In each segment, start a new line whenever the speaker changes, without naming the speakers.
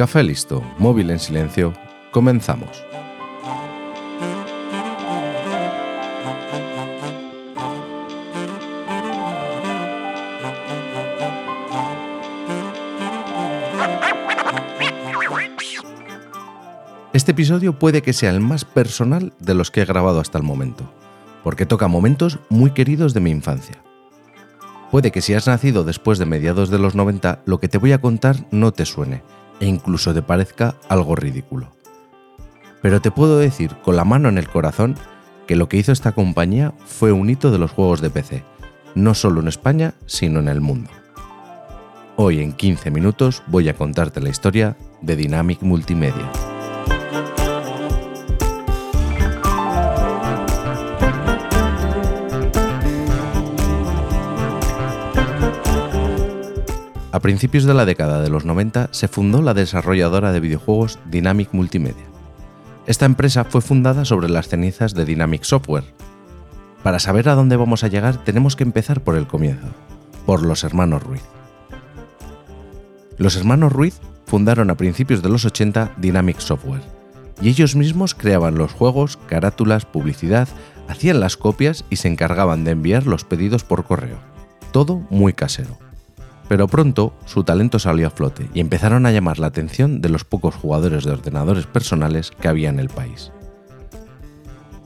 Café listo, móvil en silencio, comenzamos. Este episodio puede que sea el más personal de los que he grabado hasta el momento, porque toca momentos muy queridos de mi infancia. Puede que si has nacido después de mediados de los 90, lo que te voy a contar no te suene, e incluso te parezca algo ridículo. Pero te puedo decir con la mano en el corazón que lo que hizo esta compañía fue un hito de los juegos de PC, no solo en España, sino en el mundo. Hoy en 15 minutos voy a contarte la historia de Dynamic Multimedia. A principios de la década de los 90 se fundó la desarrolladora de videojuegos Dynamic Multimedia. Esta empresa fue fundada sobre las cenizas de Dynamic Software. Para saber a dónde vamos a llegar tenemos que empezar por el comienzo, por los hermanos Ruiz. Los hermanos Ruiz fundaron a principios de los 80 Dynamic Software, y ellos mismos creaban los juegos, carátulas, publicidad, hacían las copias y se encargaban de enviar los pedidos por correo. Todo muy casero pero pronto su talento salió a flote y empezaron a llamar la atención de los pocos jugadores de ordenadores personales que había en el país.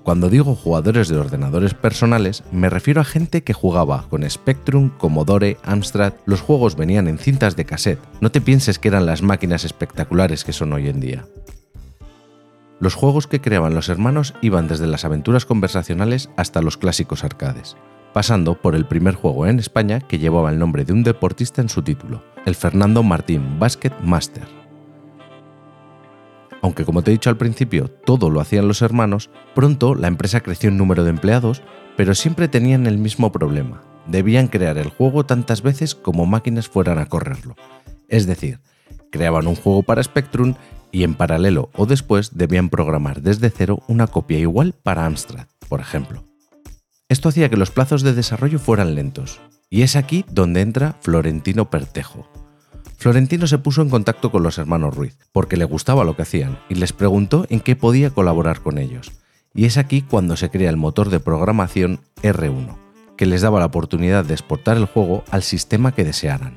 Cuando digo jugadores de ordenadores personales, me refiero a gente que jugaba con Spectrum, Commodore, Amstrad, los juegos venían en cintas de cassette, no te pienses que eran las máquinas espectaculares que son hoy en día. Los juegos que creaban los hermanos iban desde las aventuras conversacionales hasta los clásicos arcades pasando por el primer juego en España que llevaba el nombre de un deportista en su título, el Fernando Martín Basket Master. Aunque como te he dicho al principio, todo lo hacían los hermanos, pronto la empresa creció en número de empleados, pero siempre tenían el mismo problema. Debían crear el juego tantas veces como máquinas fueran a correrlo. Es decir, creaban un juego para Spectrum y en paralelo o después debían programar desde cero una copia igual para Amstrad, por ejemplo. Esto hacía que los plazos de desarrollo fueran lentos, y es aquí donde entra Florentino Pertejo. Florentino se puso en contacto con los hermanos Ruiz, porque le gustaba lo que hacían, y les preguntó en qué podía colaborar con ellos. Y es aquí cuando se crea el motor de programación R1, que les daba la oportunidad de exportar el juego al sistema que desearan.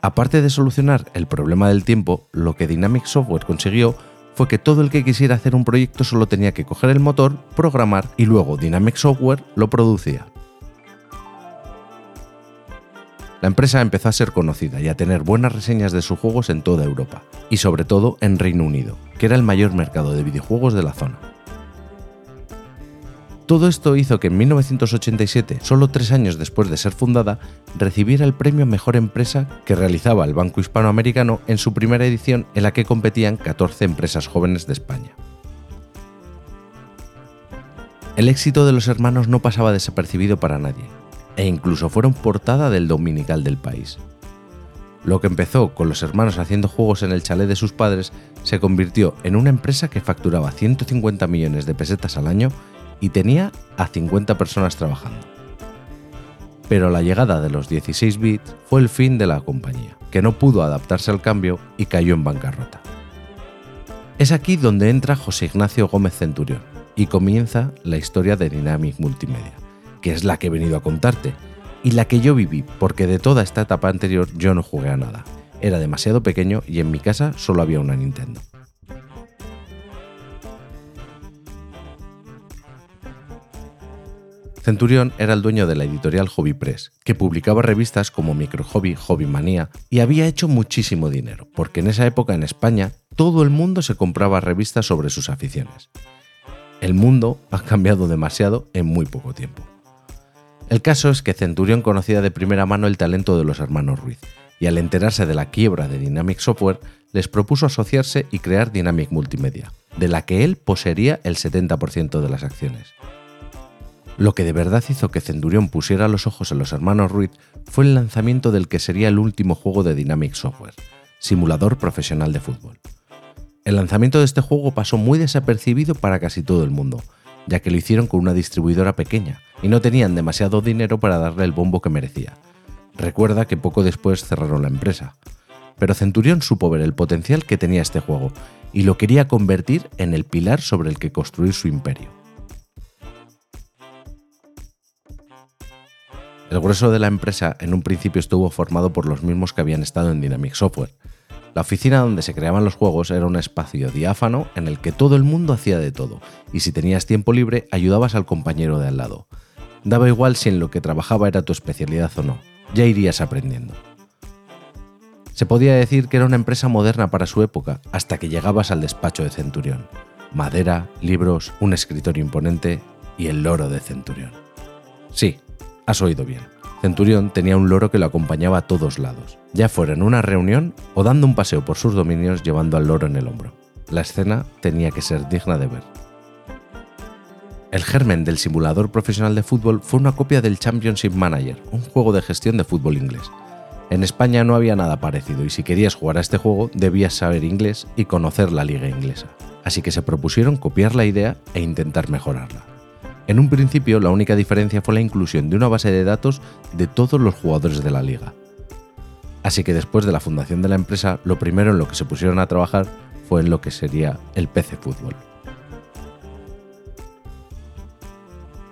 Aparte de solucionar el problema del tiempo, lo que Dynamic Software consiguió fue que todo el que quisiera hacer un proyecto solo tenía que coger el motor, programar y luego Dynamic Software lo producía. La empresa empezó a ser conocida y a tener buenas reseñas de sus juegos en toda Europa, y sobre todo en Reino Unido, que era el mayor mercado de videojuegos de la zona. Todo esto hizo que en 1987, solo tres años después de ser fundada, recibiera el premio Mejor Empresa que realizaba el Banco Hispanoamericano en su primera edición en la que competían 14 empresas jóvenes de España. El éxito de los hermanos no pasaba desapercibido para nadie, e incluso fueron portada del dominical del país. Lo que empezó con los hermanos haciendo juegos en el chalet de sus padres se convirtió en una empresa que facturaba 150 millones de pesetas al año y tenía a 50 personas trabajando. Pero la llegada de los 16 bits fue el fin de la compañía, que no pudo adaptarse al cambio y cayó en bancarrota. Es aquí donde entra José Ignacio Gómez Centurión y comienza la historia de Dynamic Multimedia, que es la que he venido a contarte y la que yo viví, porque de toda esta etapa anterior yo no jugué a nada. Era demasiado pequeño y en mi casa solo había una Nintendo. Centurión era el dueño de la editorial Hobby Press, que publicaba revistas como Micro Hobby, Hobby Manía, y había hecho muchísimo dinero, porque en esa época en España todo el mundo se compraba revistas sobre sus aficiones. El mundo ha cambiado demasiado en muy poco tiempo. El caso es que Centurión conocía de primera mano el talento de los hermanos Ruiz, y al enterarse de la quiebra de Dynamic Software, les propuso asociarse y crear Dynamic Multimedia, de la que él poseería el 70% de las acciones. Lo que de verdad hizo que Centurión pusiera los ojos en los hermanos Ruiz fue el lanzamiento del que sería el último juego de Dynamic Software, simulador profesional de fútbol. El lanzamiento de este juego pasó muy desapercibido para casi todo el mundo, ya que lo hicieron con una distribuidora pequeña y no tenían demasiado dinero para darle el bombo que merecía. Recuerda que poco después cerraron la empresa. pero Centurión supo ver el potencial que tenía este juego y lo quería convertir en el pilar sobre el que construir su imperio. El grueso de la empresa en un principio estuvo formado por los mismos que habían estado en Dynamic Software. La oficina donde se creaban los juegos era un espacio diáfano en el que todo el mundo hacía de todo, y si tenías tiempo libre ayudabas al compañero de al lado. Daba igual si en lo que trabajaba era tu especialidad o no, ya irías aprendiendo. Se podía decir que era una empresa moderna para su época hasta que llegabas al despacho de Centurión. Madera, libros, un escritorio imponente y el loro de Centurión. Sí, has oído bien. Centurión tenía un loro que lo acompañaba a todos lados, ya fuera en una reunión o dando un paseo por sus dominios llevando al loro en el hombro. La escena tenía que ser digna de ver. El germen del simulador profesional de fútbol fue una copia del Championship Manager, un juego de gestión de fútbol inglés, en España no había nada parecido y si querías jugar a este juego debías saber inglés y conocer la liga inglesa. Así que se propusieron copiar la idea e intentar mejorarla. En un principio la única diferencia fue la inclusión de una base de datos de todos los jugadores de la liga. Así que después de la fundación de la empresa, lo primero en lo que se pusieron a trabajar fue en lo que sería el PC Fútbol.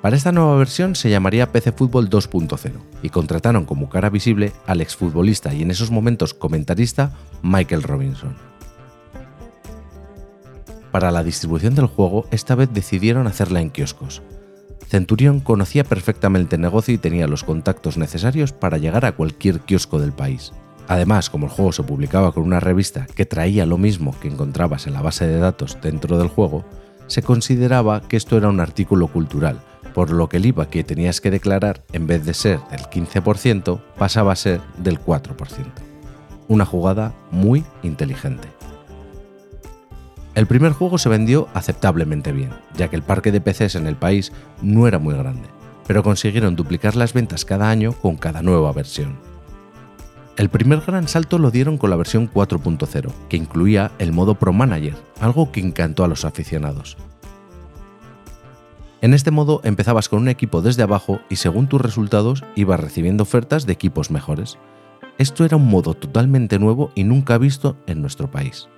Para esta nueva versión se llamaría PC Fútbol 2.0 y contrataron como cara visible al exfutbolista y en esos momentos comentarista Michael Robinson. Para la distribución del juego, esta vez decidieron hacerla en kioscos. Centurión conocía perfectamente el negocio y tenía los contactos necesarios para llegar a cualquier kiosco del país. Además, como el juego se publicaba con una revista que traía lo mismo que encontrabas en la base de datos dentro del juego, se consideraba que esto era un artículo cultural por lo que el IVA que tenías que declarar, en vez de ser del 15%, pasaba a ser del 4%. Una jugada muy inteligente. El primer juego se vendió aceptablemente bien, ya que el parque de PCs en el país no era muy grande, pero consiguieron duplicar las ventas cada año con cada nueva versión. El primer gran salto lo dieron con la versión 4.0, que incluía el modo Pro Manager, algo que encantó a los aficionados, en este modo empezabas con un equipo desde abajo y según tus resultados ibas recibiendo ofertas de equipos mejores. Esto era un modo totalmente nuevo y nunca visto en nuestro país.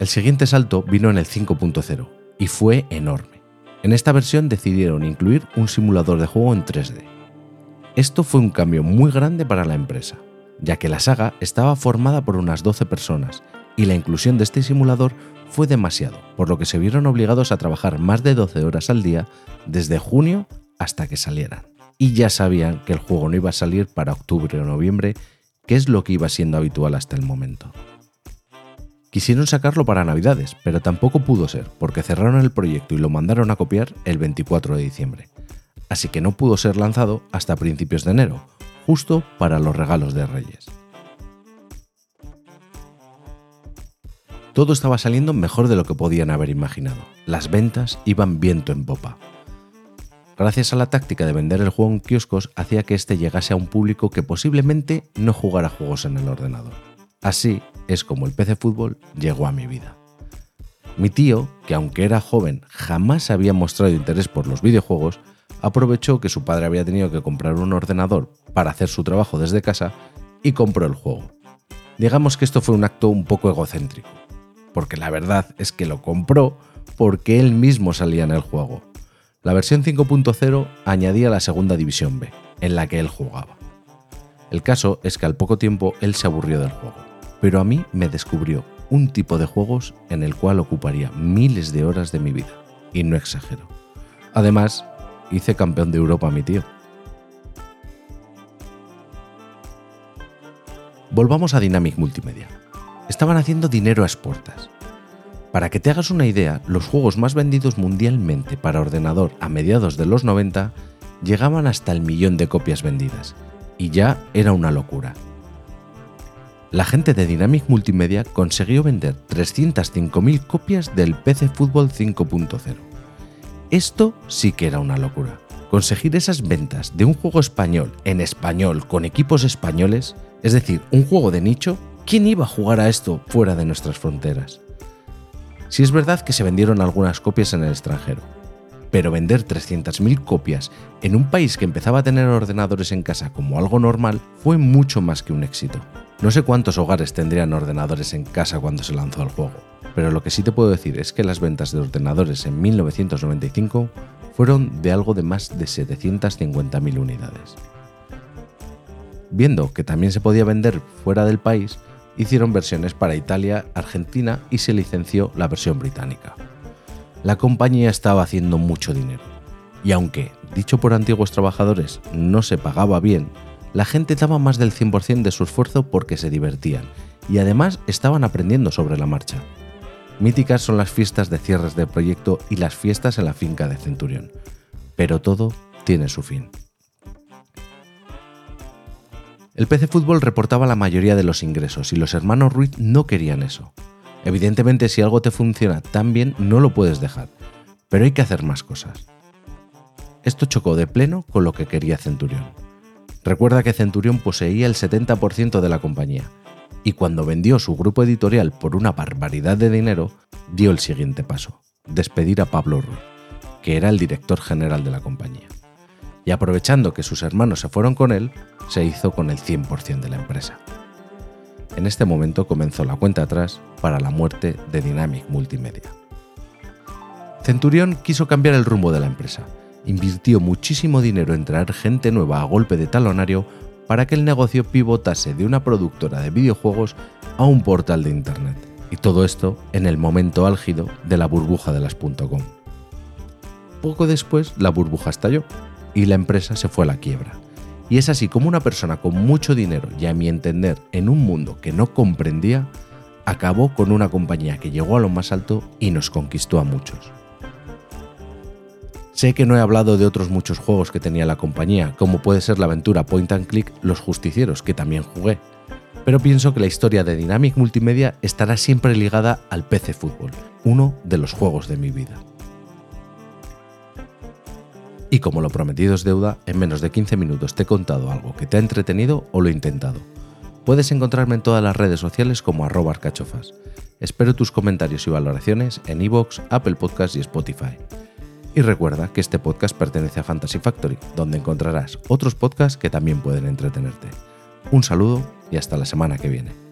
El siguiente salto vino en el 5.0 y fue enorme. En esta versión decidieron incluir un simulador de juego en 3D. Esto fue un cambio muy grande para la empresa, ya que la saga estaba formada por unas 12 personas y la inclusión de este simulador fue demasiado, por lo que se vieron obligados a trabajar más de 12 horas al día desde junio hasta que salieran. Y ya sabían que el juego no iba a salir para octubre o noviembre, que es lo que iba siendo habitual hasta el momento. Quisieron sacarlo para Navidades, pero tampoco pudo ser, porque cerraron el proyecto y lo mandaron a copiar el 24 de diciembre. Así que no pudo ser lanzado hasta principios de enero, justo para los regalos de Reyes. Todo estaba saliendo mejor de lo que podían haber imaginado. Las ventas iban viento en popa. Gracias a la táctica de vender el juego en kioscos hacía que este llegase a un público que posiblemente no jugara juegos en el ordenador. Así es como el PC Fútbol llegó a mi vida. Mi tío, que aunque era joven jamás había mostrado interés por los videojuegos, aprovechó que su padre había tenido que comprar un ordenador para hacer su trabajo desde casa y compró el juego. Digamos que esto fue un acto un poco egocéntrico porque la verdad es que lo compró porque él mismo salía en el juego. La versión 5.0 añadía la segunda división B, en la que él jugaba. El caso es que al poco tiempo él se aburrió del juego, pero a mí me descubrió un tipo de juegos en el cual ocuparía miles de horas de mi vida, y no exagero. Además, hice campeón de Europa a mi tío. Volvamos a Dynamic Multimedia estaban haciendo dinero a exportas. Para que te hagas una idea, los juegos más vendidos mundialmente para ordenador a mediados de los 90 llegaban hasta el millón de copias vendidas, y ya era una locura. La gente de Dynamic Multimedia consiguió vender 305.000 copias del PC Fútbol 5.0. Esto sí que era una locura. Conseguir esas ventas de un juego español en español con equipos españoles, es decir, un juego de nicho, ¿Quién iba a jugar a esto fuera de nuestras fronteras? Si es verdad que se vendieron algunas copias en el extranjero, pero vender 300.000 copias en un país que empezaba a tener ordenadores en casa como algo normal fue mucho más que un éxito. No sé cuántos hogares tendrían ordenadores en casa cuando se lanzó el juego, pero lo que sí te puedo decir es que las ventas de ordenadores en 1995 fueron de algo de más de 750.000 unidades. Viendo que también se podía vender fuera del país, hicieron versiones para Italia, Argentina y se licenció la versión británica. La compañía estaba haciendo mucho dinero, y aunque, dicho por antiguos trabajadores, no se pagaba bien, la gente daba más del 100% de su esfuerzo porque se divertían, y además estaban aprendiendo sobre la marcha. Míticas son las fiestas de cierres de proyecto y las fiestas en la finca de Centurión, pero todo tiene su fin. El PC Fútbol reportaba la mayoría de los ingresos y los hermanos Ruiz no querían eso. Evidentemente si algo te funciona tan bien no lo puedes dejar, pero hay que hacer más cosas. Esto chocó de pleno con lo que quería Centurión. Recuerda que Centurión poseía el 70% de la compañía, y cuando vendió su grupo editorial por una barbaridad de dinero, dio el siguiente paso, despedir a Pablo Ruiz, que era el director general de la compañía y aprovechando que sus hermanos se fueron con él, se hizo con el 100% de la empresa. En este momento comenzó la cuenta atrás para la muerte de Dynamic Multimedia. Centurión quiso cambiar el rumbo de la empresa. Invirtió muchísimo dinero en traer gente nueva a golpe de talonario para que el negocio pivotase de una productora de videojuegos a un portal de Internet. Y todo esto en el momento álgido de la burbuja de las .com. Poco después la burbuja estalló y la empresa se fue a la quiebra. Y es así como una persona con mucho dinero y a mi entender en un mundo que no comprendía, acabó con una compañía que llegó a lo más alto y nos conquistó a muchos. Sé que no he hablado de otros muchos juegos que tenía la compañía, como puede ser la aventura Point and Click Los Justicieros, que también jugué, pero pienso que la historia de Dynamic Multimedia estará siempre ligada al PC Fútbol, uno de los juegos de mi vida. Y como lo prometido es deuda, en menos de 15 minutos te he contado algo que te ha entretenido o lo he intentado. Puedes encontrarme en todas las redes sociales como arroba arcachofas. Espero tus comentarios y valoraciones en iVoox, Apple Podcasts y Spotify. Y recuerda que este podcast pertenece a Fantasy Factory, donde encontrarás otros podcasts que también pueden entretenerte. Un saludo y hasta la semana que viene.